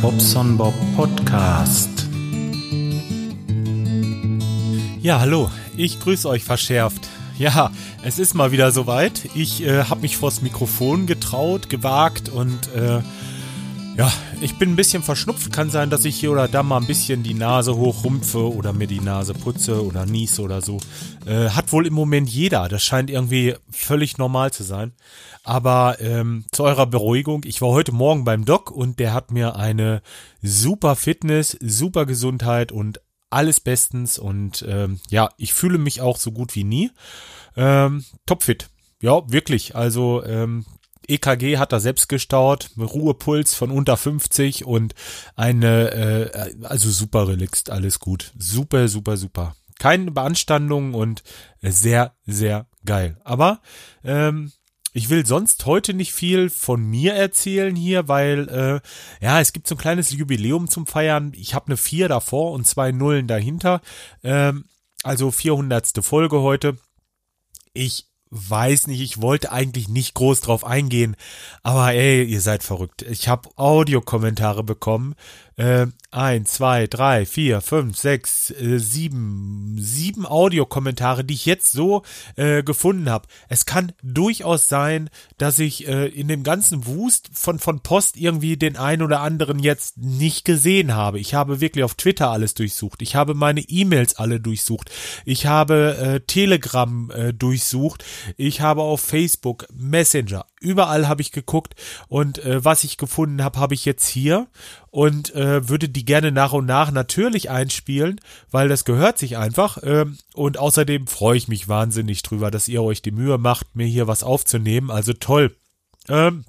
Bobson Bob Podcast. Ja, hallo, ich grüße euch verschärft. Ja, es ist mal wieder soweit. Ich äh, habe mich vors Mikrofon getraut, gewagt und äh, ja, ich bin ein bisschen verschnupft. Kann sein, dass ich hier oder da mal ein bisschen die Nase hochrumpfe oder mir die Nase putze oder niese oder so. Äh, hat wohl im Moment jeder. Das scheint irgendwie völlig normal zu sein. Aber ähm, zu eurer Beruhigung, ich war heute Morgen beim Doc und der hat mir eine super Fitness, super Gesundheit und alles bestens. Und ähm, ja, ich fühle mich auch so gut wie nie. Ähm, topfit. Ja, wirklich. Also ähm, EKG hat er selbst gestaut, Ruhepuls von unter 50 und eine, äh, also super relaxed, alles gut. Super, super, super. Keine Beanstandung und sehr, sehr geil. Aber ähm, ich will sonst heute nicht viel von mir erzählen hier, weil äh, ja, es gibt so ein kleines Jubiläum zum Feiern. Ich habe eine 4 davor und zwei Nullen dahinter. Ähm, also 400. Folge heute. Ich weiß nicht, ich wollte eigentlich nicht groß drauf eingehen, aber ey, ihr seid verrückt. Ich habe Audiokommentare bekommen. Äh, ein, zwei, drei, vier, fünf, sechs, äh, sieben, sieben Audiokommentare, die ich jetzt so äh, gefunden habe. Es kann durchaus sein, dass ich äh, in dem ganzen Wust von, von Post irgendwie den einen oder anderen jetzt nicht gesehen habe. Ich habe wirklich auf Twitter alles durchsucht. Ich habe meine E-Mails alle durchsucht. Ich habe äh, Telegram äh, durchsucht. Ich habe auf Facebook, Messenger, überall habe ich geguckt und äh, was ich gefunden habe, habe ich jetzt hier und äh, würde die gerne nach und nach natürlich einspielen, weil das gehört sich einfach. Ähm, und außerdem freue ich mich wahnsinnig drüber, dass ihr euch die Mühe macht, mir hier was aufzunehmen. Also toll. Ähm,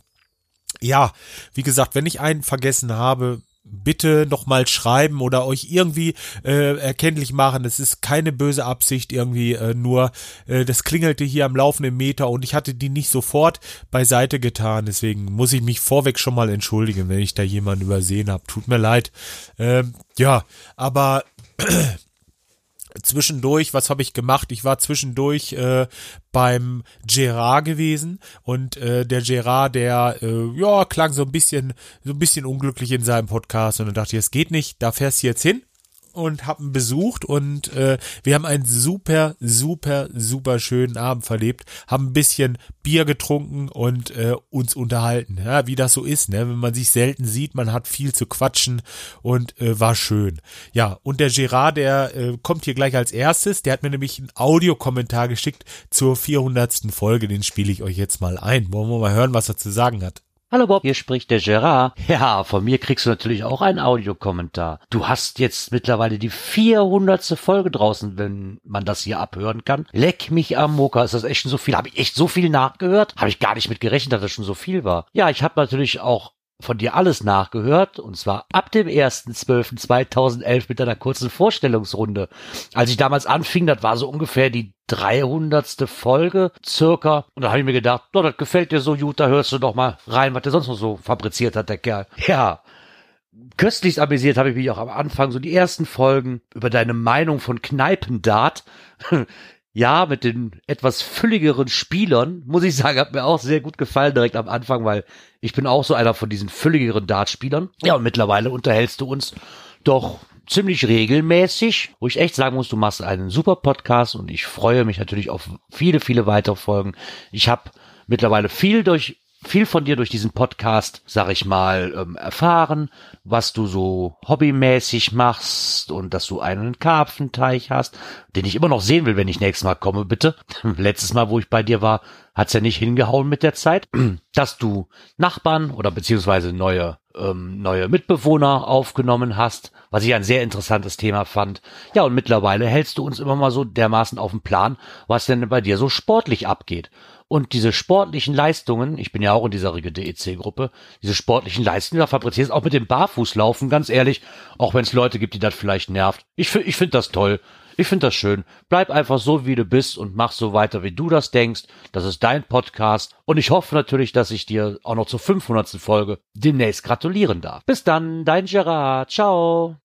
ja, wie gesagt, wenn ich einen vergessen habe, bitte nochmal schreiben oder euch irgendwie äh, erkenntlich machen. Es ist keine böse Absicht irgendwie, äh, nur äh, das klingelte hier am laufenden Meter und ich hatte die nicht sofort beiseite getan. Deswegen muss ich mich vorweg schon mal entschuldigen, wenn ich da jemanden übersehen habe. Tut mir leid. Ähm, ja, aber zwischendurch, was habe ich gemacht? Ich war zwischendurch äh, beim Gerard gewesen und äh, der Gerard, der äh, ja klang so ein bisschen so ein bisschen unglücklich in seinem Podcast und dann dachte ich, es geht nicht, da fährst du jetzt hin und haben besucht und äh, wir haben einen super, super, super schönen Abend verlebt, haben ein bisschen Bier getrunken und äh, uns unterhalten, ja, wie das so ist, ne? wenn man sich selten sieht, man hat viel zu quatschen und äh, war schön. Ja, und der Gerard, der äh, kommt hier gleich als erstes, der hat mir nämlich einen Audiokommentar geschickt zur 400. Folge, den spiele ich euch jetzt mal ein. Wollen wir mal hören, was er zu sagen hat. Hallo Bob, hier spricht der Gerard. Ja, von mir kriegst du natürlich auch einen Audiokommentar. Du hast jetzt mittlerweile die 400. Folge draußen, wenn man das hier abhören kann. Leck mich am Moka, ist das echt schon so viel? Habe ich echt so viel nachgehört? Habe ich gar nicht mit gerechnet, dass das schon so viel war. Ja, ich habe natürlich auch von dir alles nachgehört und zwar ab dem 1.12.2011 mit einer kurzen Vorstellungsrunde. Als ich damals anfing, das war so ungefähr die 300. Folge circa und da habe ich mir gedacht, oh, das gefällt dir so gut, da hörst du doch mal rein, was der sonst noch so fabriziert hat, der Kerl. Ja, köstlichst amüsiert habe ich mich auch am Anfang, so die ersten Folgen über deine Meinung von Kneipendart. Ja, mit den etwas fülligeren Spielern, muss ich sagen, hat mir auch sehr gut gefallen direkt am Anfang, weil ich bin auch so einer von diesen fülligeren Dartspielern. Ja, und mittlerweile unterhältst du uns doch ziemlich regelmäßig, wo ich echt sagen muss, du machst einen super Podcast und ich freue mich natürlich auf viele, viele weitere Folgen. Ich habe mittlerweile viel durch viel von dir durch diesen Podcast, sag ich mal, ähm, erfahren, was du so hobbymäßig machst und dass du einen Karpfenteich hast, den ich immer noch sehen will, wenn ich nächstes Mal komme, bitte. Letztes Mal, wo ich bei dir war, hat's ja nicht hingehauen mit der Zeit, dass du Nachbarn oder beziehungsweise neue ähm, neue Mitbewohner aufgenommen hast, was ich ein sehr interessantes Thema fand. Ja, und mittlerweile hältst du uns immer mal so dermaßen auf dem Plan, was denn bei dir so sportlich abgeht. Und diese sportlichen Leistungen, ich bin ja auch in dieser Regel DEC-Gruppe, diese sportlichen Leistungen, da fabrizierst auch mit dem Barfußlaufen, ganz ehrlich, auch wenn es Leute gibt, die das vielleicht nervt. Ich, ich finde das toll. Ich finde das schön. Bleib einfach so, wie du bist und mach so weiter, wie du das denkst. Das ist dein Podcast. Und ich hoffe natürlich, dass ich dir auch noch zur 500. Folge demnächst gratulieren darf. Bis dann, dein Gerard. Ciao.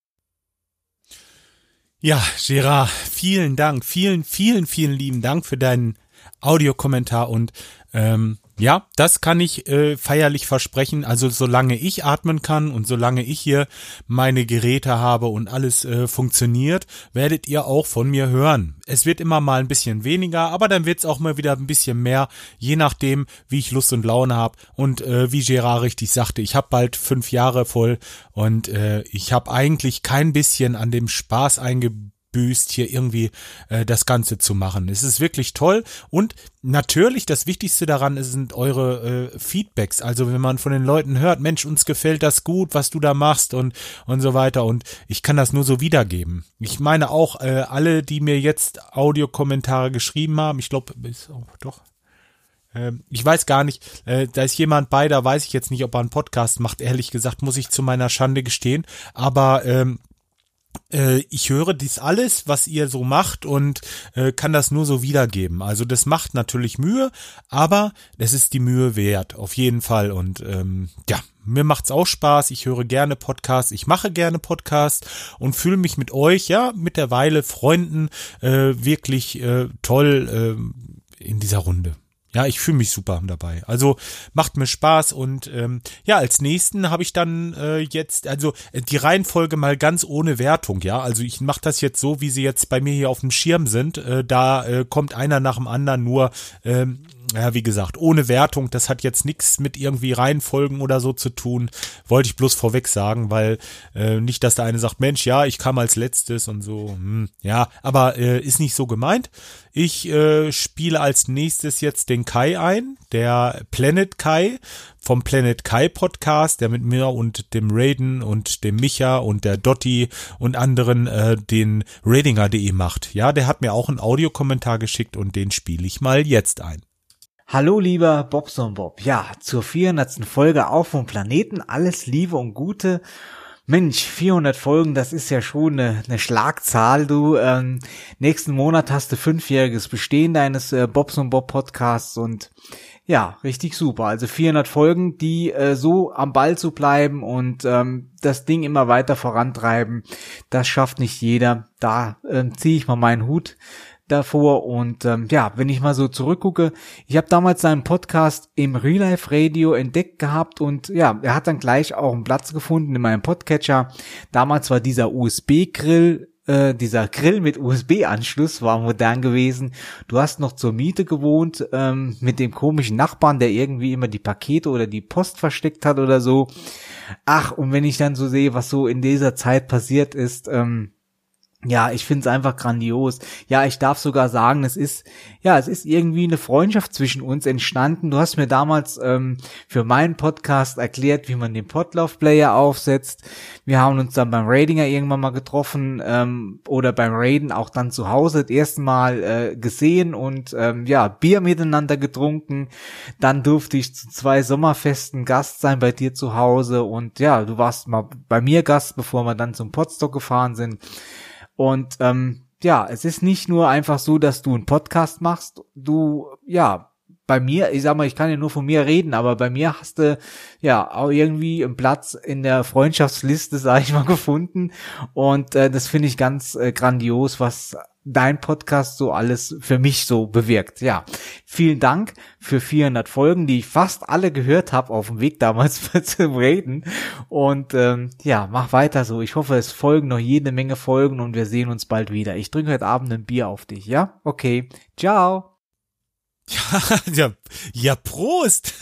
Ja, Gerard, vielen Dank. Vielen, vielen, vielen lieben Dank für deinen Audiokommentar und ähm, Ja, das kann ich äh, feierlich versprechen. Also solange ich atmen kann und solange ich hier meine Geräte habe und alles äh, funktioniert, werdet ihr auch von mir hören. Es wird immer mal ein bisschen weniger, aber dann wird es auch mal wieder ein bisschen mehr, je nachdem, wie ich Lust und Laune habe. Und äh, wie Gerard richtig sagte, ich habe bald fünf Jahre voll und äh, ich habe eigentlich kein bisschen an dem Spaß eingebaut büßt, hier irgendwie äh, das Ganze zu machen. Es ist wirklich toll und natürlich das Wichtigste daran sind eure äh, Feedbacks. Also wenn man von den Leuten hört, Mensch, uns gefällt das gut, was du da machst und und so weiter und ich kann das nur so wiedergeben. Ich meine auch äh, alle, die mir jetzt Audiokommentare geschrieben haben, ich glaube, oh, doch ähm, ich weiß gar nicht, äh, da ist jemand bei, da weiß ich jetzt nicht, ob er einen Podcast macht. Ehrlich gesagt, muss ich zu meiner Schande gestehen. Aber ähm, äh, ich höre dies alles, was ihr so macht und äh, kann das nur so wiedergeben. Also das macht natürlich Mühe, aber es ist die Mühe wert, auf jeden Fall. Und ähm, ja, mir macht's auch Spaß. Ich höre gerne Podcasts, ich mache gerne Podcasts und fühle mich mit euch, ja, mittlerweile Freunden äh, wirklich äh, toll äh, in dieser Runde. Ja, ich fühle mich super dabei. Also macht mir Spaß und ähm, ja, als nächsten habe ich dann äh, jetzt, also äh, die Reihenfolge mal ganz ohne Wertung, ja. Also ich mache das jetzt so, wie sie jetzt bei mir hier auf dem Schirm sind. Äh, da äh, kommt einer nach dem anderen nur ähm, ja, wie gesagt, ohne Wertung, das hat jetzt nichts mit irgendwie Reihenfolgen oder so zu tun. Wollte ich bloß vorweg sagen, weil äh, nicht, dass der eine sagt, Mensch, ja, ich kam als letztes und so. Hm, ja, aber äh, ist nicht so gemeint. Ich äh, spiele als nächstes jetzt den Kai ein, der Planet Kai vom Planet Kai Podcast, der mit mir und dem Raiden und dem Micha und der Dotti und anderen äh, den Radinger.de macht. Ja, der hat mir auch einen Audiokommentar geschickt und den spiele ich mal jetzt ein. Hallo lieber Bobson Bob. Ja, zur 400. Folge auf vom Planeten. Alles Liebe und Gute. Mensch, 400 Folgen, das ist ja schon eine, eine Schlagzahl. Du, ähm, nächsten Monat hast du fünfjähriges Bestehen deines äh, Bobson Bob Podcasts und ja, richtig super. Also 400 Folgen, die äh, so am Ball zu bleiben und ähm, das Ding immer weiter vorantreiben, das schafft nicht jeder. Da äh, ziehe ich mal meinen Hut davor und ähm, ja, wenn ich mal so zurückgucke, ich habe damals seinen Podcast im Real Life Radio entdeckt gehabt und ja, er hat dann gleich auch einen Platz gefunden in meinem Podcatcher. Damals war dieser USB-Grill äh, dieser Grill mit USB-Anschluss war modern gewesen. Du hast noch zur Miete gewohnt ähm, mit dem komischen Nachbarn, der irgendwie immer die Pakete oder die Post versteckt hat oder so. Ach, und wenn ich dann so sehe, was so in dieser Zeit passiert ist, ähm, ja, ich find's einfach grandios. Ja, ich darf sogar sagen, es ist, ja, es ist irgendwie eine Freundschaft zwischen uns entstanden. Du hast mir damals ähm, für meinen Podcast erklärt, wie man den Podlove-Player aufsetzt. Wir haben uns dann beim Radinger irgendwann mal getroffen ähm, oder beim Raiden auch dann zu Hause das erste Mal äh, gesehen und ähm, ja, Bier miteinander getrunken. Dann durfte ich zu zwei Sommerfesten Gast sein bei dir zu Hause und ja, du warst mal bei mir Gast, bevor wir dann zum Podstock gefahren sind. Und ähm, ja, es ist nicht nur einfach so, dass du einen Podcast machst, du, ja, bei mir, ich sag mal, ich kann ja nur von mir reden, aber bei mir hast du ja auch irgendwie einen Platz in der Freundschaftsliste, sag ich mal, gefunden. Und äh, das finde ich ganz äh, grandios, was dein Podcast so alles für mich so bewirkt. Ja, vielen Dank für 400 Folgen, die ich fast alle gehört habe auf dem Weg damals zum Reden. Und ähm, ja, mach weiter so. Ich hoffe, es folgen noch jede Menge Folgen und wir sehen uns bald wieder. Ich trinke heute Abend ein Bier auf dich, ja? Okay, ciao. Ja, ja, Prost.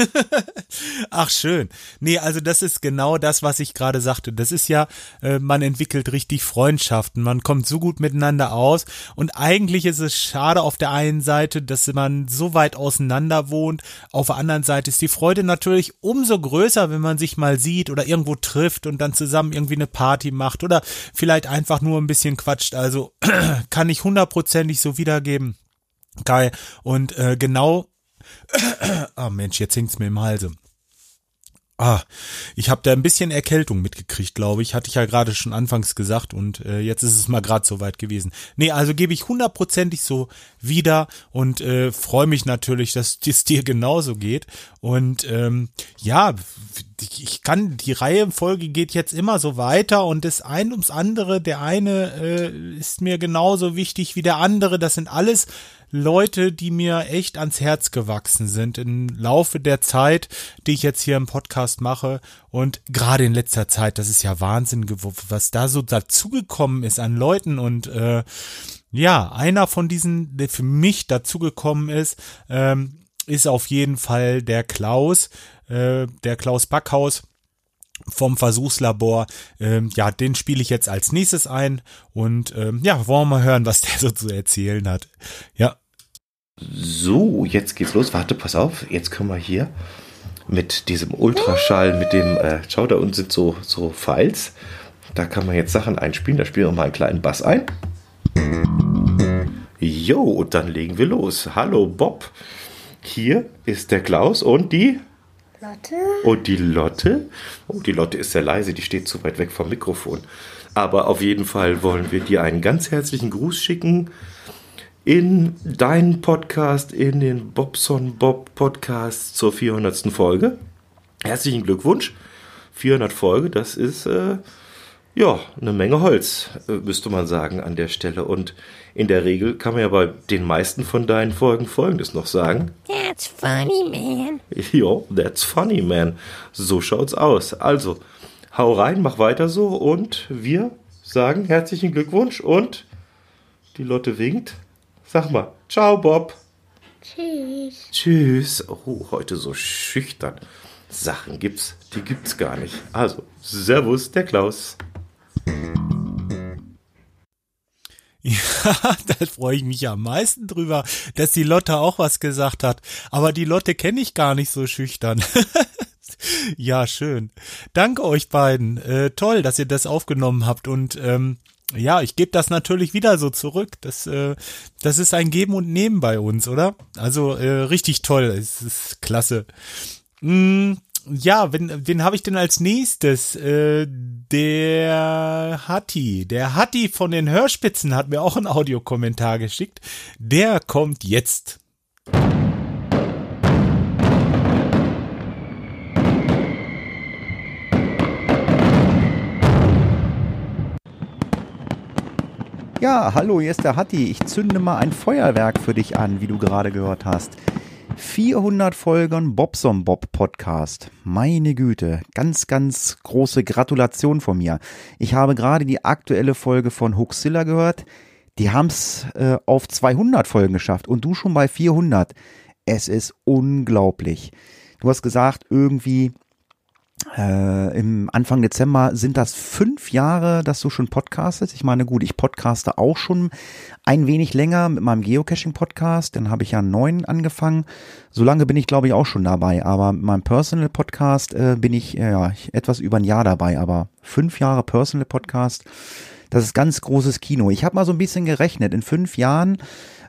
Ach schön. Nee, also das ist genau das, was ich gerade sagte. Das ist ja, äh, man entwickelt richtig Freundschaften, man kommt so gut miteinander aus und eigentlich ist es schade auf der einen Seite, dass man so weit auseinander wohnt. Auf der anderen Seite ist die Freude natürlich umso größer, wenn man sich mal sieht oder irgendwo trifft und dann zusammen irgendwie eine Party macht oder vielleicht einfach nur ein bisschen quatscht. Also kann ich hundertprozentig so wiedergeben. Geil. Und äh, genau. Ah oh Mensch, jetzt hängt's mir im Halse. Ah, ich habe da ein bisschen Erkältung mitgekriegt, glaube ich. Hatte ich ja gerade schon anfangs gesagt und äh, jetzt ist es mal gerade so weit gewesen. Nee, also gebe ich hundertprozentig so wieder und äh, freue mich natürlich, dass es dir genauso geht. Und ähm, ja, ich kann, die Reihenfolge geht jetzt immer so weiter und das ein ums andere, der eine äh, ist mir genauso wichtig wie der andere. Das sind alles Leute, die mir echt ans Herz gewachsen sind im Laufe der Zeit, die ich jetzt hier im Podcast mache. Und gerade in letzter Zeit, das ist ja Wahnsinn, was da so dazugekommen ist an Leuten und äh, ja, einer von diesen, der für mich dazugekommen ist, ähm, ist auf jeden Fall der Klaus, äh, der Klaus Backhaus vom Versuchslabor. Ähm, ja, den spiele ich jetzt als nächstes ein und ähm, ja, wollen wir mal hören, was der so zu erzählen hat. Ja. So, jetzt geht's los. Warte, pass auf. Jetzt können wir hier mit diesem Ultraschall, mit dem, äh, schau, da unten sind so, so Files. Da kann man jetzt Sachen einspielen. Da spielen wir mal einen kleinen Bass ein. Jo, und dann legen wir los. Hallo Bob. Hier ist der Klaus und die Lotte. Und die Lotte? Oh, die Lotte ist sehr leise, die steht zu weit weg vom Mikrofon. Aber auf jeden Fall wollen wir dir einen ganz herzlichen Gruß schicken in deinen Podcast, in den Bobson Bob Podcast zur 400. Folge. Herzlichen Glückwunsch. 400 Folge, das ist äh, ja eine Menge Holz, äh, müsste man sagen an der Stelle. Und in der Regel kann man ja bei den meisten von deinen Folgen Folgendes noch sagen. That's funny, man. Jo, that's funny, man. So schaut's aus. Also, hau rein, mach weiter so und wir sagen herzlichen Glückwunsch und die Lotte winkt. Sag mal, ciao, Bob. Tschüss. Tschüss. Oh, heute so schüchtern. Sachen gibt's, die gibt's gar nicht. Also, Servus, der Klaus. Ja, da freue ich mich am meisten drüber, dass die Lotte auch was gesagt hat. Aber die Lotte kenne ich gar nicht so schüchtern. ja, schön. Danke euch beiden. Äh, toll, dass ihr das aufgenommen habt. Und ähm, ja, ich gebe das natürlich wieder so zurück. Das, äh, das ist ein Geben und Nehmen bei uns, oder? Also äh, richtig toll. Es ist klasse. Mm, ja, wen, wen habe ich denn als nächstes? Äh, der Hatti. Der Hatti von den Hörspitzen hat mir auch einen Audiokommentar geschickt. Der kommt jetzt. Ja, hallo, hier ist der Hatti. Ich zünde mal ein Feuerwerk für dich an, wie du gerade gehört hast. 400 Folgen Bobson Bob Podcast. Meine Güte, ganz, ganz große Gratulation von mir. Ich habe gerade die aktuelle Folge von Huxilla gehört. Die haben's äh, auf 200 Folgen geschafft und du schon bei 400. Es ist unglaublich. Du hast gesagt, irgendwie äh, Im Anfang Dezember sind das fünf Jahre, dass du schon podcastest. Ich meine, gut, ich podcaste auch schon ein wenig länger mit meinem Geocaching-Podcast. Dann habe ich ja neuen angefangen. So lange bin ich, glaube ich, auch schon dabei. Aber mit meinem Personal-Podcast äh, bin ich äh, ja etwas über ein Jahr dabei. Aber fünf Jahre Personal-Podcast, das ist ganz großes Kino. Ich habe mal so ein bisschen gerechnet. In fünf Jahren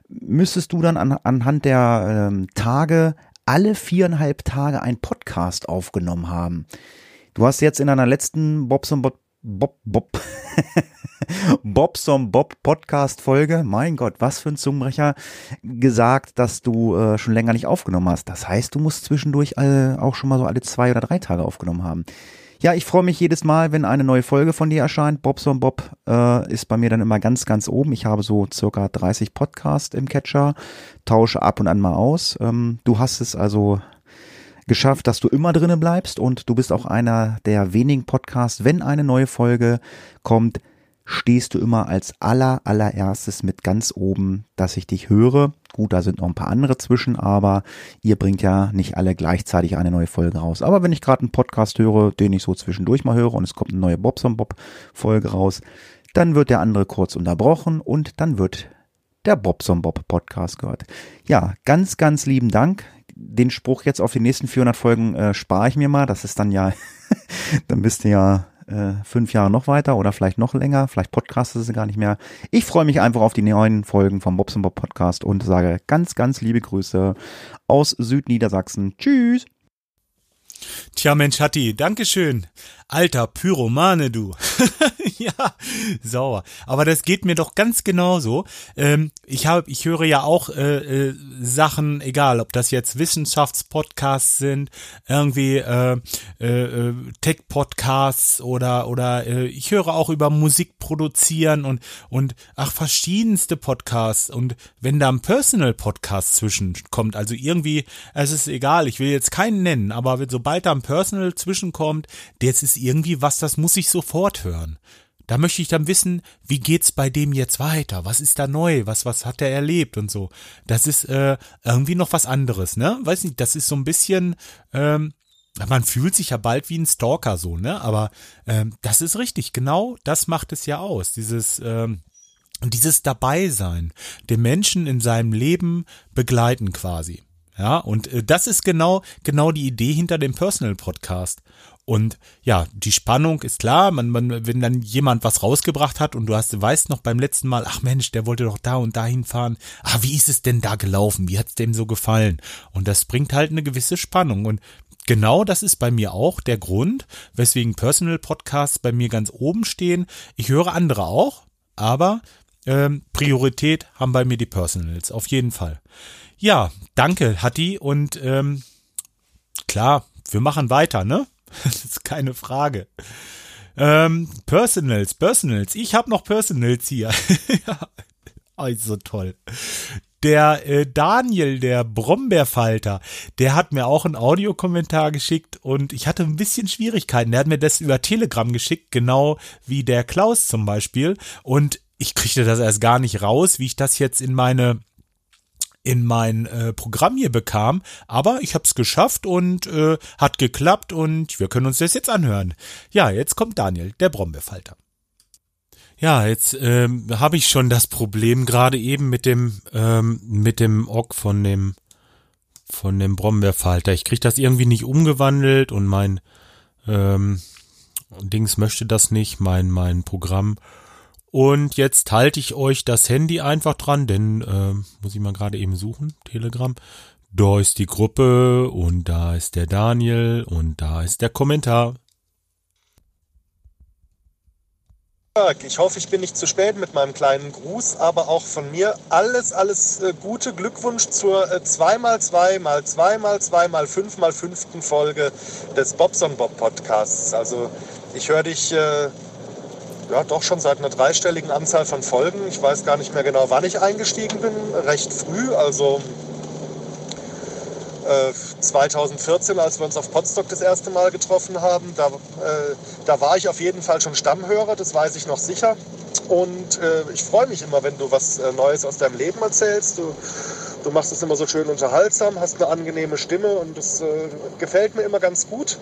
müsstest du dann an, anhand der ähm, Tage alle viereinhalb Tage ein Podcast aufgenommen haben. Du hast jetzt in deiner letzten Bobson Bob Bob Bob Bobson Bob Podcast Folge, mein Gott, was für ein Zungenbrecher, gesagt, dass du äh, schon länger nicht aufgenommen hast. Das heißt, du musst zwischendurch äh, auch schon mal so alle zwei oder drei Tage aufgenommen haben. Ja, ich freue mich jedes Mal, wenn eine neue Folge von dir erscheint. Bobson Bob äh, ist bei mir dann immer ganz, ganz oben. Ich habe so circa 30 Podcasts im Catcher, tausche ab und an mal aus. Ähm, du hast es also geschafft, dass du immer drinnen bleibst und du bist auch einer der wenigen Podcasts, wenn eine neue Folge kommt, stehst du immer als aller, allererstes mit ganz oben, dass ich dich höre. Gut, da sind noch ein paar andere zwischen, aber ihr bringt ja nicht alle gleichzeitig eine neue Folge raus. Aber wenn ich gerade einen Podcast höre, den ich so zwischendurch mal höre und es kommt eine neue Bobson Bob Folge raus, dann wird der andere kurz unterbrochen und dann wird der Bobson Bob Podcast gehört. Ja, ganz, ganz lieben Dank. Den Spruch jetzt auf die nächsten 400 Folgen äh, spare ich mir mal. Das ist dann ja, dann bist du ja äh, fünf Jahre noch weiter oder vielleicht noch länger. Vielleicht podcastet sie gar nicht mehr. Ich freue mich einfach auf die neuen Folgen vom Bobson Bob Podcast und sage ganz, ganz liebe Grüße aus Südniedersachsen. Tschüss. Tja, Mensch, Hatti, Dankeschön. Alter Pyromane, du. ja, sauer. Aber das geht mir doch ganz genauso. Ähm, ich habe, ich höre ja auch äh, äh, Sachen, egal, ob das jetzt Wissenschaftspodcasts sind, irgendwie äh, äh, äh, Tech-Podcasts oder oder äh, ich höre auch über Musik produzieren und und ach verschiedenste Podcasts und wenn da ein Personal Podcast zwischenkommt, also irgendwie, es ist egal, ich will jetzt keinen nennen, aber sobald da ein Personal zwischenkommt, das ist irgendwie was, das muss ich sofort hören. Da möchte ich dann wissen, wie geht's bei dem jetzt weiter? Was ist da neu? Was, was hat er erlebt und so? Das ist äh, irgendwie noch was anderes, ne? Weiß nicht, das ist so ein bisschen, ähm, man fühlt sich ja bald wie ein Stalker so, ne? Aber ähm, das ist richtig, genau das macht es ja aus. Dieses, ähm, dieses Dabeisein, den Menschen in seinem Leben begleiten quasi. Ja, und äh, das ist genau, genau die Idee hinter dem Personal Podcast. Und ja, die Spannung ist klar, man, man, wenn dann jemand was rausgebracht hat und du hast, weißt noch beim letzten Mal, ach Mensch, der wollte doch da und dahin fahren. Ah, wie ist es denn da gelaufen? Wie hat's dem so gefallen? Und das bringt halt eine gewisse Spannung. Und genau das ist bei mir auch der Grund, weswegen Personal Podcasts bei mir ganz oben stehen. Ich höre andere auch, aber ähm, Priorität haben bei mir die Personals, auf jeden Fall. Ja, danke, Hatti. Und ähm, klar, wir machen weiter, ne? Das ist keine Frage. Ähm, Personals, Personals. Ich habe noch Personals hier. ja. Oh, so toll. Der äh, Daniel, der Brombeerfalter, der hat mir auch einen Audiokommentar geschickt und ich hatte ein bisschen Schwierigkeiten. Der hat mir das über Telegram geschickt, genau wie der Klaus zum Beispiel. Und ich kriegte das erst gar nicht raus, wie ich das jetzt in meine in mein äh, Programm hier bekam, aber ich habe es geschafft und äh, hat geklappt und wir können uns das jetzt anhören. Ja, jetzt kommt Daniel, der Brombeerfalter. Ja, jetzt ähm, habe ich schon das Problem gerade eben mit dem ähm, mit dem Ock von dem von dem Brombeerfalter. Ich kriege das irgendwie nicht umgewandelt und mein ähm, Dings möchte das nicht, mein mein Programm und jetzt halte ich euch das Handy einfach dran, denn äh, muss ich mal gerade eben suchen, Telegram. Da ist die Gruppe und da ist der Daniel und da ist der Kommentar. Ich hoffe, ich bin nicht zu spät mit meinem kleinen Gruß, aber auch von mir alles, alles äh, gute Glückwunsch zur äh, 2x2 mal 2 mal 2 mal 5 mal 5. Folge des Bobson Bob Podcasts. Also ich höre dich äh, ja, doch schon seit einer dreistelligen Anzahl von Folgen. Ich weiß gar nicht mehr genau, wann ich eingestiegen bin. Recht früh, also äh, 2014, als wir uns auf Potsdok das erste Mal getroffen haben. Da, äh, da war ich auf jeden Fall schon Stammhörer, das weiß ich noch sicher. Und äh, ich freue mich immer, wenn du was äh, Neues aus deinem Leben erzählst. Du, du machst es immer so schön unterhaltsam, hast eine angenehme Stimme und das äh, gefällt mir immer ganz gut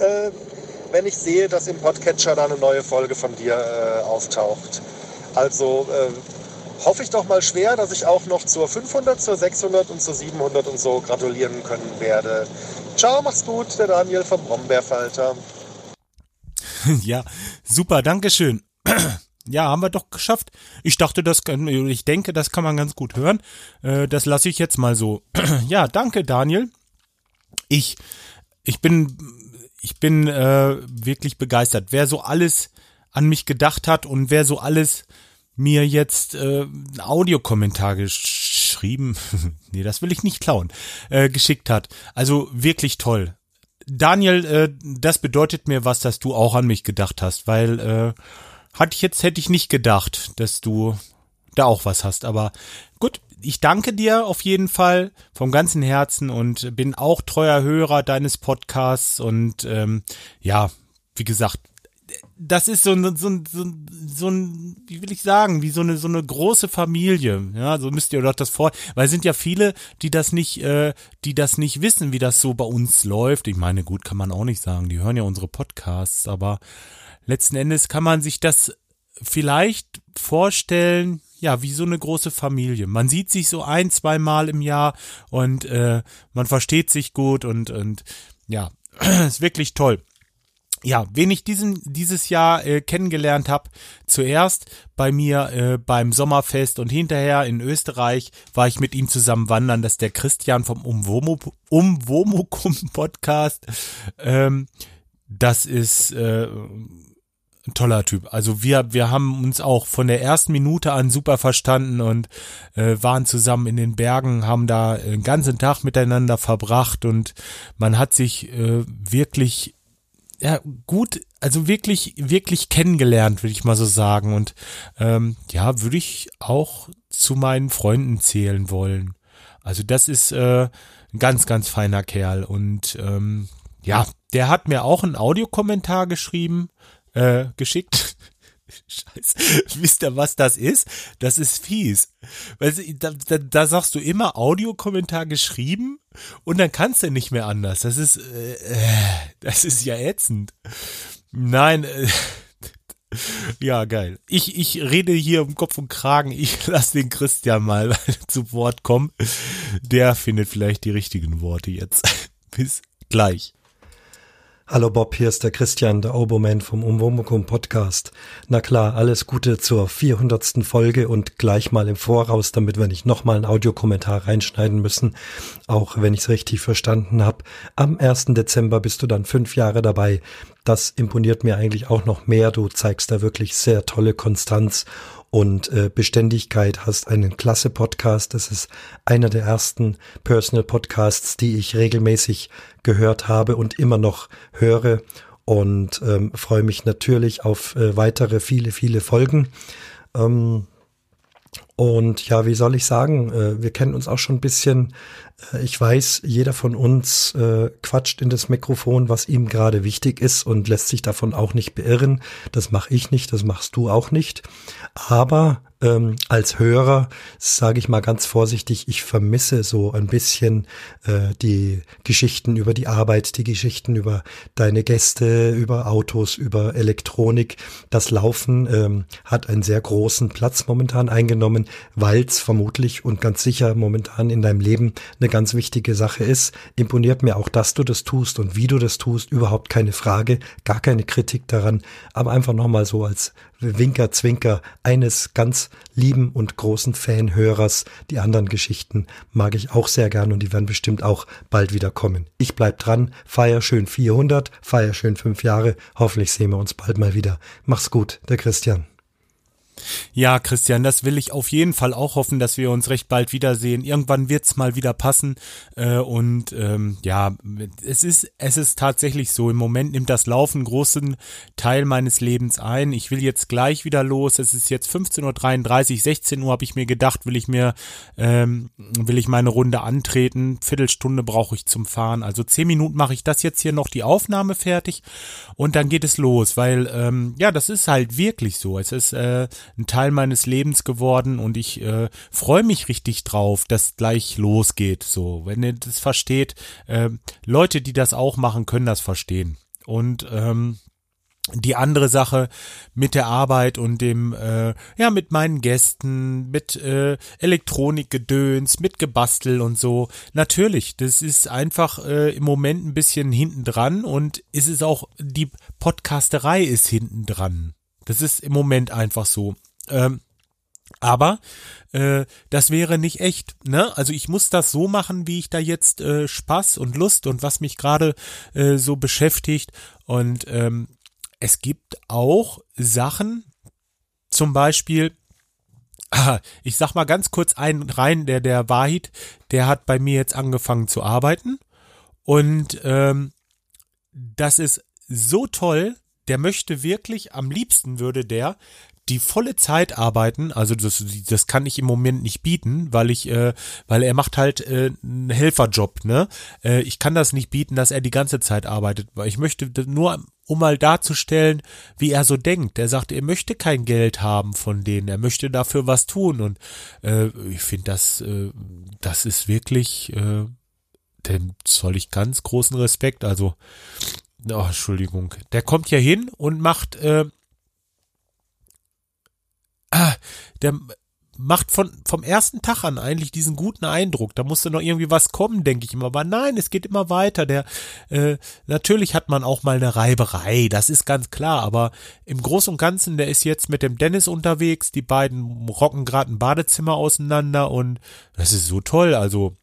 äh, wenn ich sehe, dass im Podcatcher da eine neue Folge von dir äh, auftaucht. Also äh, hoffe ich doch mal schwer, dass ich auch noch zur 500, zur 600 und zur 700 und so gratulieren können werde. Ciao, mach's gut, der Daniel vom Brombeerfalter. ja, super, Dankeschön. Ja, haben wir doch geschafft. Ich dachte, das kann, ich denke, das kann man ganz gut hören. Äh, das lasse ich jetzt mal so. ja, danke, Daniel. Ich, ich bin ich bin äh, wirklich begeistert. Wer so alles an mich gedacht hat und wer so alles mir jetzt äh, einen Audiokommentar geschrieben, nee, das will ich nicht klauen, äh, geschickt hat. Also wirklich toll. Daniel, äh, das bedeutet mir was, dass du auch an mich gedacht hast, weil äh, hatte ich jetzt hätte ich nicht gedacht, dass du da auch was hast. Aber gut, ich danke dir auf jeden Fall vom ganzen Herzen und bin auch treuer Hörer deines Podcasts und ähm, ja, wie gesagt, das ist so ein, so ein, so ein, so ein, wie will ich sagen, wie so eine, so eine große Familie. Ja, so müsst ihr euch das vor, weil es sind ja viele, die das nicht, äh, die das nicht wissen, wie das so bei uns läuft. Ich meine, gut, kann man auch nicht sagen, die hören ja unsere Podcasts, aber letzten Endes kann man sich das vielleicht vorstellen, ja, wie so eine große Familie. Man sieht sich so ein, zwei Mal im Jahr und äh, man versteht sich gut und, und ja, ist wirklich toll. ja, wen ich diesen, dieses Jahr äh, kennengelernt habe, zuerst bei mir äh, beim Sommerfest und hinterher in Österreich war ich mit ihm zusammen wandern, das ist der Christian vom Umwomo, Umwomukum Podcast. Ähm, das ist äh, ein toller Typ. Also wir, wir haben uns auch von der ersten Minute an super verstanden und äh, waren zusammen in den Bergen, haben da einen ganzen Tag miteinander verbracht und man hat sich äh, wirklich ja, gut, also wirklich, wirklich kennengelernt, würde ich mal so sagen. Und ähm, ja, würde ich auch zu meinen Freunden zählen wollen. Also das ist äh, ein ganz, ganz feiner Kerl. Und ähm, ja, der hat mir auch einen Audiokommentar geschrieben, äh, geschickt. Scheiße. Wisst ihr, was das ist? Das ist fies. Weil da, da, da sagst du immer Audiokommentar geschrieben und dann kannst du nicht mehr anders. Das ist, äh, das ist ja ätzend. Nein, äh, ja, geil. Ich, ich rede hier um Kopf und Kragen. Ich lasse den Christian mal zu Wort kommen. Der findet vielleicht die richtigen Worte jetzt. Bis gleich. Hallo Bob, hier ist der Christian, der Oboman vom Umwomukum Podcast. Na klar, alles Gute zur 400. Folge und gleich mal im Voraus, damit wir nicht nochmal einen Audiokommentar reinschneiden müssen. Auch wenn ich es richtig verstanden habe. Am 1. Dezember bist du dann fünf Jahre dabei. Das imponiert mir eigentlich auch noch mehr. Du zeigst da wirklich sehr tolle Konstanz und äh, Beständigkeit, hast einen klasse Podcast. Das ist einer der ersten Personal Podcasts, die ich regelmäßig gehört habe und immer noch höre und ähm, freue mich natürlich auf äh, weitere viele, viele Folgen. Ähm, und ja, wie soll ich sagen, äh, wir kennen uns auch schon ein bisschen. Äh, ich weiß, jeder von uns äh, quatscht in das Mikrofon, was ihm gerade wichtig ist und lässt sich davon auch nicht beirren. Das mache ich nicht, das machst du auch nicht. Aber ähm, als Hörer sage ich mal ganz vorsichtig, ich vermisse so ein bisschen äh, die Geschichten über die Arbeit, die Geschichten über deine Gäste, über Autos, über Elektronik. Das Laufen ähm, hat einen sehr großen Platz momentan eingenommen, weil es vermutlich und ganz sicher momentan in deinem Leben eine ganz wichtige Sache ist. Imponiert mir auch, dass du das tust und wie du das tust, überhaupt keine Frage, gar keine Kritik daran, aber einfach nochmal so als Winker, Zwinker eines ganz lieben und großen Fanhörers. Die anderen Geschichten mag ich auch sehr gern und die werden bestimmt auch bald wieder kommen. Ich bleib dran, feier schön 400, feier schön fünf Jahre. Hoffentlich sehen wir uns bald mal wieder. Mach's gut, der Christian. Ja, Christian, das will ich auf jeden Fall auch hoffen, dass wir uns recht bald wiedersehen. Irgendwann wird's mal wieder passen. Äh, und ähm, ja, es ist, es ist tatsächlich so. Im Moment nimmt das Laufen großen Teil meines Lebens ein. Ich will jetzt gleich wieder los. Es ist jetzt 15.33 Uhr, 16 Uhr habe ich mir gedacht, will ich mir, ähm, will ich meine Runde antreten. Viertelstunde brauche ich zum Fahren. Also zehn Minuten mache ich das jetzt hier noch die Aufnahme fertig und dann geht es los, weil ähm, ja, das ist halt wirklich so. Es ist äh, ein Teil meines Lebens geworden und ich äh, freue mich richtig drauf, dass gleich losgeht. So, wenn ihr das versteht, äh, Leute, die das auch machen, können das verstehen. Und ähm, die andere Sache mit der Arbeit und dem äh, ja mit meinen Gästen mit äh, Elektronikgedöns mit Gebastel und so natürlich das ist einfach äh, im Moment ein bisschen hinten dran und ist es auch die Podcasterei ist hinten dran das ist im Moment einfach so ähm, aber äh, das wäre nicht echt, ne? Also ich muss das so machen, wie ich da jetzt äh, Spaß und Lust und was mich gerade äh, so beschäftigt. Und ähm, es gibt auch Sachen, zum Beispiel, ich sag mal ganz kurz einen rein, der der Wahid, der hat bei mir jetzt angefangen zu arbeiten und ähm, das ist so toll. Der möchte wirklich, am liebsten würde der die volle Zeit arbeiten, also das, das kann ich im Moment nicht bieten, weil ich, äh, weil er macht halt äh, einen Helferjob, ne? Äh, ich kann das nicht bieten, dass er die ganze Zeit arbeitet, weil ich möchte nur, um mal darzustellen, wie er so denkt. Er sagt, er möchte kein Geld haben von denen, er möchte dafür was tun und äh, ich finde das, äh, das ist wirklich, äh, dem zoll ich ganz großen Respekt, also Oh, Entschuldigung. Der kommt ja hin und macht äh, ah, der macht von, vom ersten Tag an eigentlich diesen guten Eindruck. Da musste noch irgendwie was kommen, denke ich immer. Aber nein, es geht immer weiter. Der, äh, natürlich hat man auch mal eine Reiberei, das ist ganz klar. Aber im Großen und Ganzen, der ist jetzt mit dem Dennis unterwegs. Die beiden rocken gerade ein Badezimmer auseinander und das ist so toll. Also,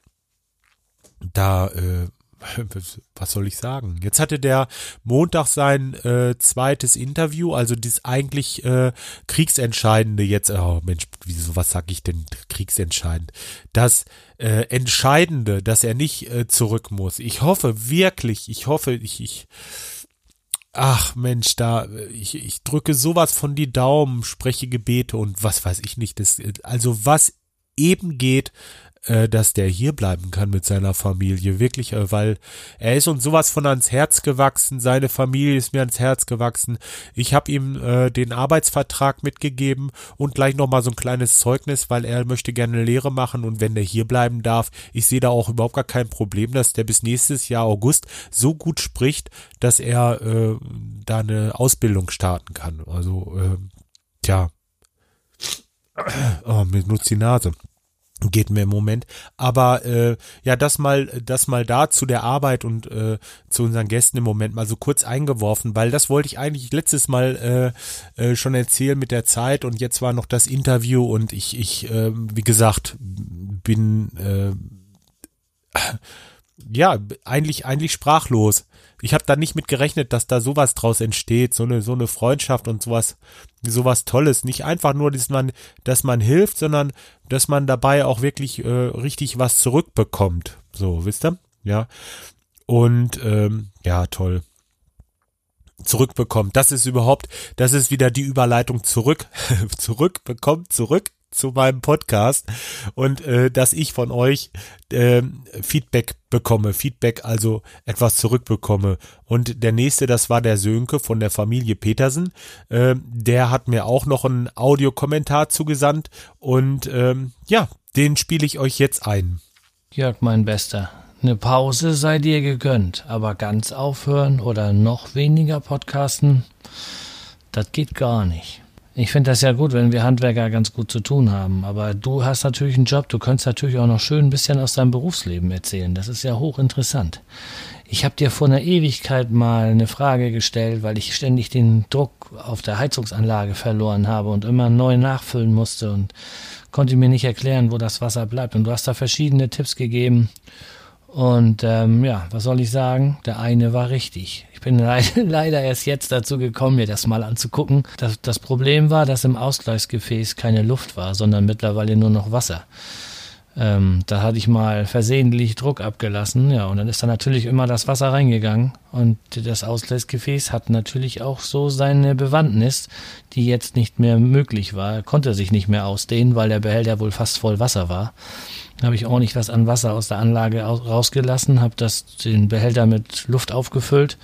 da, äh, was soll ich sagen? Jetzt hatte der Montag sein äh, zweites Interview, also das eigentlich äh, kriegsentscheidende jetzt, oh Mensch, wieso was sag ich denn kriegsentscheidend? Das äh, Entscheidende, dass er nicht äh, zurück muss. Ich hoffe wirklich, ich hoffe, ich, ich Ach Mensch, da ich, ich drücke sowas von die Daumen, spreche Gebete und was weiß ich nicht. Das, also was eben geht, äh, dass der hier bleiben kann mit seiner Familie. Wirklich, äh, weil er ist uns sowas von ans Herz gewachsen. Seine Familie ist mir ans Herz gewachsen. Ich habe ihm äh, den Arbeitsvertrag mitgegeben und gleich nochmal so ein kleines Zeugnis, weil er möchte gerne Lehre machen und wenn der hier bleiben darf, ich sehe da auch überhaupt gar kein Problem, dass der bis nächstes Jahr August so gut spricht, dass er äh, da eine Ausbildung starten kann. Also, äh, tja. Oh, mir nutzt die Nase geht mir im Moment. Aber äh, ja, das mal, das mal da zu der Arbeit und äh, zu unseren Gästen im Moment mal so kurz eingeworfen, weil das wollte ich eigentlich letztes Mal äh, äh, schon erzählen mit der Zeit und jetzt war noch das Interview und ich, ich, äh, wie gesagt, bin äh, ja eigentlich eigentlich sprachlos ich habe da nicht mit gerechnet, dass da sowas draus entsteht, so eine so eine Freundschaft und sowas sowas Tolles. Nicht einfach nur, dass man dass man hilft, sondern dass man dabei auch wirklich äh, richtig was zurückbekommt. So, wisst ihr? Ja. Und ähm, ja, toll zurückbekommt. Das ist überhaupt, das ist wieder die Überleitung zurück, zurückbekommt, zurück zu meinem Podcast und äh, dass ich von euch äh, Feedback bekomme, Feedback also etwas zurückbekomme. Und der nächste, das war der Sönke von der Familie Petersen. Äh, der hat mir auch noch einen Audiokommentar zugesandt und ähm, ja, den spiele ich euch jetzt ein. Jörg, mein Bester, eine Pause sei dir gegönnt, aber ganz aufhören oder noch weniger podcasten, das geht gar nicht. Ich finde das ja gut, wenn wir Handwerker ganz gut zu tun haben. Aber du hast natürlich einen Job, du könntest natürlich auch noch schön ein bisschen aus deinem Berufsleben erzählen. Das ist ja hochinteressant. Ich habe dir vor einer Ewigkeit mal eine Frage gestellt, weil ich ständig den Druck auf der Heizungsanlage verloren habe und immer neu nachfüllen musste und konnte mir nicht erklären, wo das Wasser bleibt. Und du hast da verschiedene Tipps gegeben. Und ähm, ja, was soll ich sagen? Der eine war richtig. Ich bin leider erst jetzt dazu gekommen, mir das mal anzugucken. Das, das Problem war, dass im Ausgleichsgefäß keine Luft war, sondern mittlerweile nur noch Wasser. Ähm, da hatte ich mal versehentlich Druck abgelassen, ja, und dann ist da natürlich immer das Wasser reingegangen. Und das Ausgleichsgefäß hat natürlich auch so seine Bewandtnis, die jetzt nicht mehr möglich war, konnte sich nicht mehr ausdehnen, weil der Behälter wohl fast voll Wasser war habe ich ordentlich was an Wasser aus der Anlage rausgelassen, habe das den Behälter mit Luft aufgefüllt.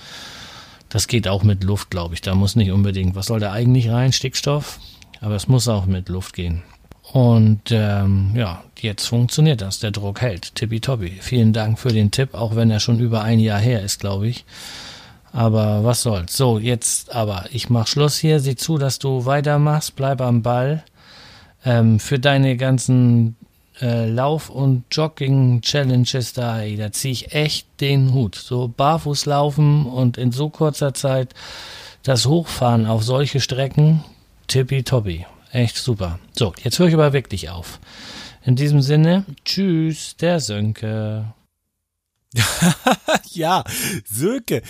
Das geht auch mit Luft, glaube ich. Da muss nicht unbedingt. Was soll da eigentlich rein? Stickstoff. Aber es muss auch mit Luft gehen. Und ähm, ja, jetzt funktioniert das. Der Druck hält. Tippitoppi. Vielen Dank für den Tipp, auch wenn er schon über ein Jahr her ist, glaube ich. Aber was soll's. So, jetzt aber. Ich mach Schluss hier. Sieh zu, dass du weitermachst. Bleib am Ball. Ähm, für deine ganzen äh, Lauf- und Jogging-Challenges da, ey, da ziehe ich echt den Hut. So barfuß laufen und in so kurzer Zeit das Hochfahren auf solche Strecken, tippitoppi. Echt super. So, jetzt höre ich aber wirklich auf. In diesem Sinne, tschüss, der Sönke. ja, Sönke,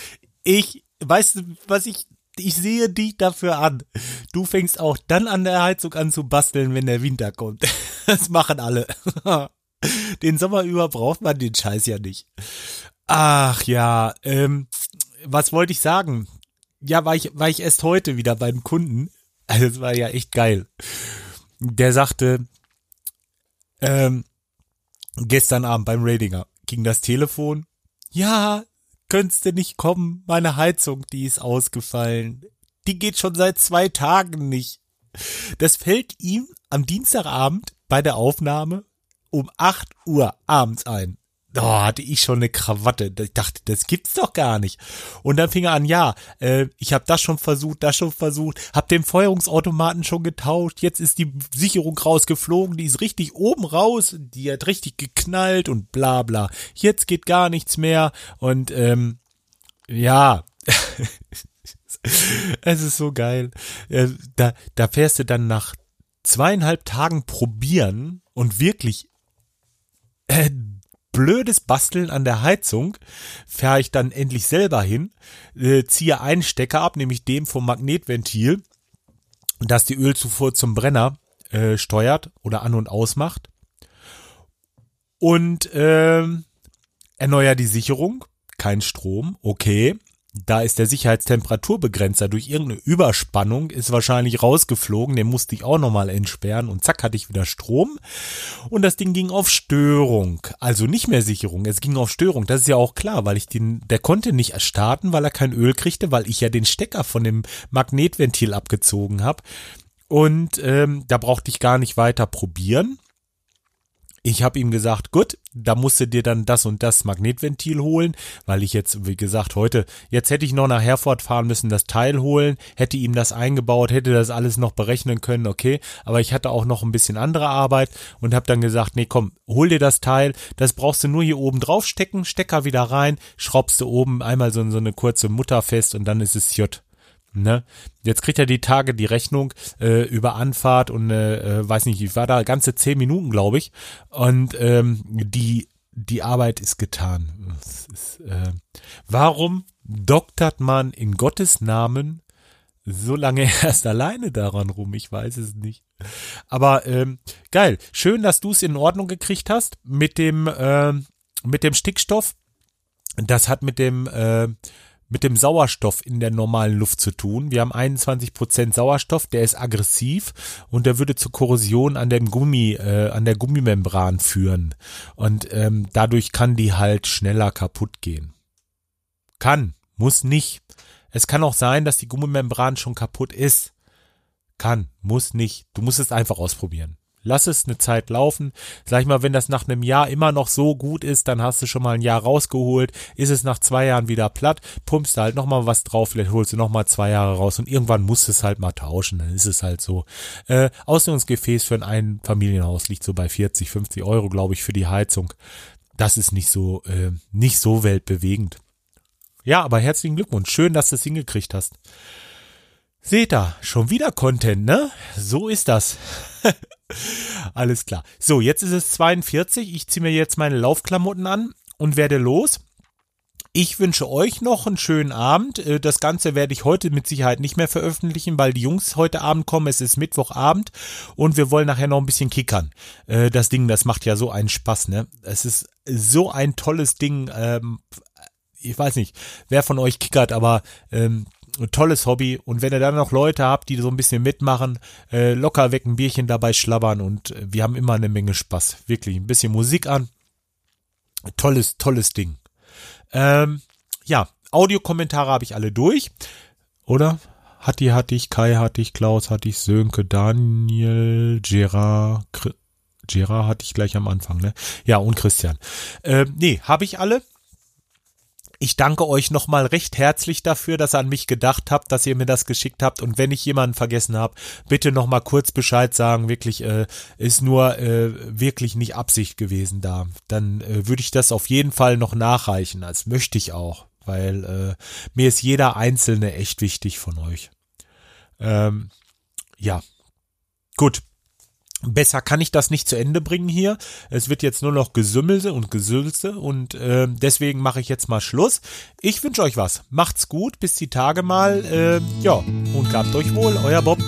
ich, weißt du, was ich ich sehe dich dafür an. Du fängst auch dann an der Heizung an zu basteln, wenn der Winter kommt. Das machen alle. Den Sommer über braucht man den Scheiß ja nicht. Ach ja, ähm, was wollte ich sagen? Ja, war ich, war ich erst heute wieder beim Kunden. Also es war ja echt geil. Der sagte, ähm, gestern Abend beim Ratinger ging das Telefon. Ja, könntest du nicht kommen? Meine Heizung, die ist ausgefallen. Die geht schon seit zwei Tagen nicht. Das fällt ihm am Dienstagabend bei der Aufnahme um 8 Uhr abends ein. Oh, hatte ich schon eine Krawatte. Ich dachte, das gibt's doch gar nicht. Und dann fing er an, ja, äh, ich habe das schon versucht, das schon versucht, hab den Feuerungsautomaten schon getauscht, jetzt ist die Sicherung rausgeflogen, die ist richtig oben raus, die hat richtig geknallt und bla bla. Jetzt geht gar nichts mehr und ähm, ja, es ist so geil. Äh, da, da fährst du dann nach zweieinhalb Tagen probieren und wirklich äh, blödes Basteln an der Heizung fahre ich dann endlich selber hin, äh, ziehe einen Stecker ab, nämlich dem vom Magnetventil, das die Ölzufuhr zum Brenner äh, steuert oder an und ausmacht. Und äh, erneuere die Sicherung, kein Strom, okay da ist der Sicherheitstemperaturbegrenzer durch irgendeine Überspannung ist wahrscheinlich rausgeflogen, den musste ich auch nochmal entsperren und zack hatte ich wieder Strom. Und das Ding ging auf Störung, also nicht mehr Sicherung, es ging auf Störung, das ist ja auch klar, weil ich den, der konnte nicht starten, weil er kein Öl kriegte, weil ich ja den Stecker von dem Magnetventil abgezogen habe. Und ähm, da brauchte ich gar nicht weiter probieren ich habe ihm gesagt, gut, da musst du dir dann das und das Magnetventil holen, weil ich jetzt, wie gesagt, heute, jetzt hätte ich noch nach Herford fahren müssen, das Teil holen, hätte ihm das eingebaut, hätte das alles noch berechnen können, okay, aber ich hatte auch noch ein bisschen andere Arbeit und habe dann gesagt, nee, komm, hol dir das Teil, das brauchst du nur hier oben drauf stecken, Stecker wieder rein, schraubst du oben einmal so, so eine kurze Mutter fest und dann ist es J. Ne? Jetzt kriegt er die Tage die Rechnung äh, über Anfahrt und äh, äh, weiß nicht, ich war da ganze zehn Minuten, glaube ich. Und ähm, die die Arbeit ist getan. Ist, äh, warum doktert man in Gottes Namen so lange erst alleine daran rum? Ich weiß es nicht. Aber ähm, geil, schön, dass du es in Ordnung gekriegt hast mit dem äh, mit dem Stickstoff. Das hat mit dem äh, mit dem Sauerstoff in der normalen Luft zu tun. Wir haben 21 Prozent Sauerstoff, der ist aggressiv und der würde zur Korrosion an dem Gummi, äh, an der Gummimembran führen. Und ähm, dadurch kann die halt schneller kaputt gehen. Kann, muss nicht. Es kann auch sein, dass die Gummimembran schon kaputt ist. Kann, muss nicht. Du musst es einfach ausprobieren. Lass es eine Zeit laufen. Sag ich mal, wenn das nach einem Jahr immer noch so gut ist, dann hast du schon mal ein Jahr rausgeholt. Ist es nach zwei Jahren wieder platt, pumpst du halt nochmal was drauf, vielleicht holst du nochmal zwei Jahre raus und irgendwann musst du es halt mal tauschen. Dann ist es halt so. Äh, Ausstellungsgefäß für ein Einfamilienhaus liegt so bei 40, 50 Euro, glaube ich, für die Heizung. Das ist nicht so, äh, nicht so weltbewegend. Ja, aber herzlichen Glückwunsch. Schön, dass du es hingekriegt hast. Seht ihr, schon wieder Content, ne? So ist das. Alles klar. So, jetzt ist es 42. Ich ziehe mir jetzt meine Laufklamotten an und werde los. Ich wünsche euch noch einen schönen Abend. Äh, das Ganze werde ich heute mit Sicherheit nicht mehr veröffentlichen, weil die Jungs heute Abend kommen. Es ist Mittwochabend und wir wollen nachher noch ein bisschen kickern. Äh, das Ding, das macht ja so einen Spaß, ne? Es ist so ein tolles Ding. Ähm, ich weiß nicht, wer von euch kickert, aber tolles Hobby. Und wenn ihr dann noch Leute habt, die so ein bisschen mitmachen, äh, locker weg ein Bierchen dabei schlabbern und äh, wir haben immer eine Menge Spaß. Wirklich, ein bisschen Musik an. Tolles, tolles Ding. Ähm, ja, Audiokommentare habe ich alle durch. Oder? Hatti hatte ich, Kai hatte ich, Klaus hatte ich, Sönke, Daniel, Gerard, Gerard hatte ich gleich am Anfang, ne? Ja, und Christian. Ähm, nee, habe ich alle. Ich danke euch nochmal recht herzlich dafür, dass ihr an mich gedacht habt, dass ihr mir das geschickt habt. Und wenn ich jemanden vergessen habe, bitte nochmal kurz Bescheid sagen. Wirklich äh, ist nur äh, wirklich nicht Absicht gewesen da. Dann äh, würde ich das auf jeden Fall noch nachreichen. Das möchte ich auch, weil äh, mir ist jeder Einzelne echt wichtig von euch. Ähm, ja, gut. Besser kann ich das nicht zu Ende bringen hier. Es wird jetzt nur noch Gesümmelse und Gesülze und äh, deswegen mache ich jetzt mal Schluss. Ich wünsche euch was. Macht's gut, bis die Tage mal. Äh, ja, und gabt euch wohl, euer Bob.